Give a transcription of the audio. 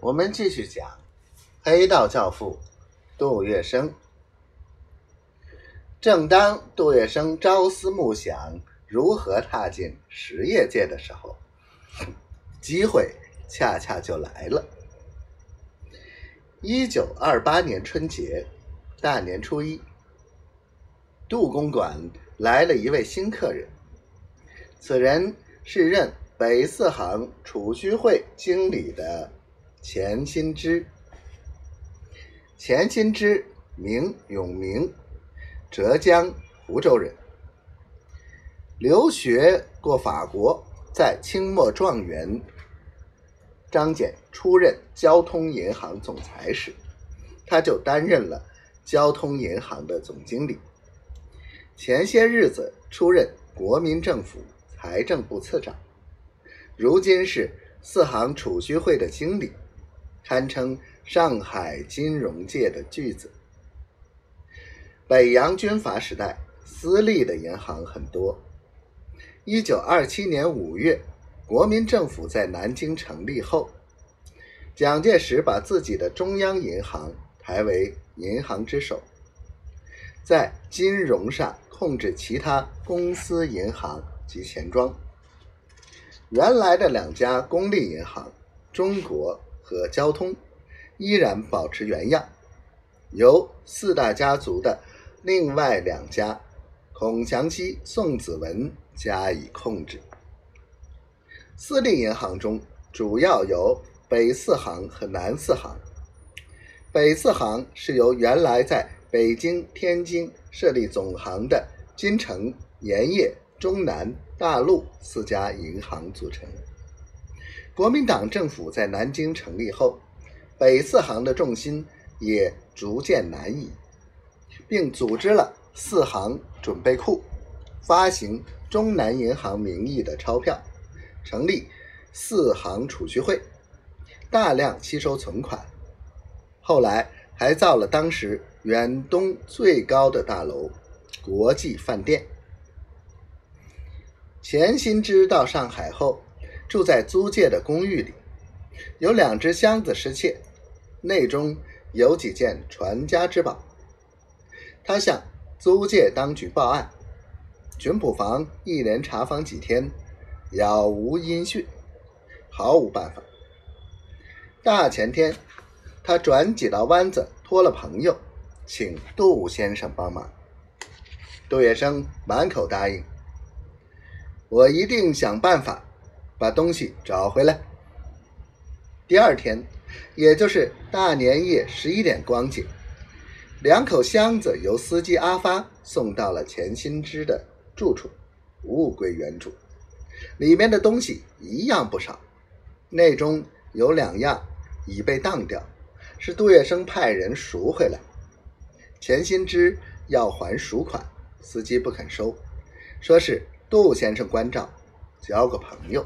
我们继续讲黑道教父杜月笙。正当杜月笙朝思暮想如何踏进实业界的时候，机会恰恰就来了。一九二八年春节，大年初一，杜公馆来了一位新客人，此人是任北四行储蓄会经理的。钱新之，钱新之，名永明，浙江湖州人，留学过法国，在清末状元张謇出任交通银行总裁时，他就担任了交通银行的总经理。前些日子出任国民政府财政部次长，如今是四行储蓄会的经理。堪称上海金融界的巨子。北洋军阀时代，私立的银行很多。一九二七年五月，国民政府在南京成立后，蒋介石把自己的中央银行抬为银行之首，在金融上控制其他公司银行及钱庄。原来的两家公立银行，中国。和交通依然保持原样，由四大家族的另外两家孔祥熙、宋子文加以控制。私立银行中主要有北四行和南四行。北四行是由原来在北京、天津设立总行的金城、盐业、中南、大陆四家银行组成。国民党政府在南京成立后，北四行的重心也逐渐南移，并组织了四行准备库，发行中南银行名义的钞票，成立四行储蓄会，大量吸收存款。后来还造了当时远东最高的大楼——国际饭店。钱新之到上海后。住在租界的公寓里，有两只箱子失窃，内中有几件传家之宝。他向租界当局报案，巡捕房一连查访几天，杳无音讯，毫无办法。大前天，他转几道弯子，托了朋友，请杜先生帮忙。杜月笙满口答应，我一定想办法。把东西找回来。第二天，也就是大年夜十一点光景，两口箱子由司机阿发送到了钱新之的住处，物归原主。里面的东西一样不少，内中有两样已被当掉，是杜月笙派人赎回来。钱新之要还赎款，司机不肯收，说是杜先生关照，交个朋友。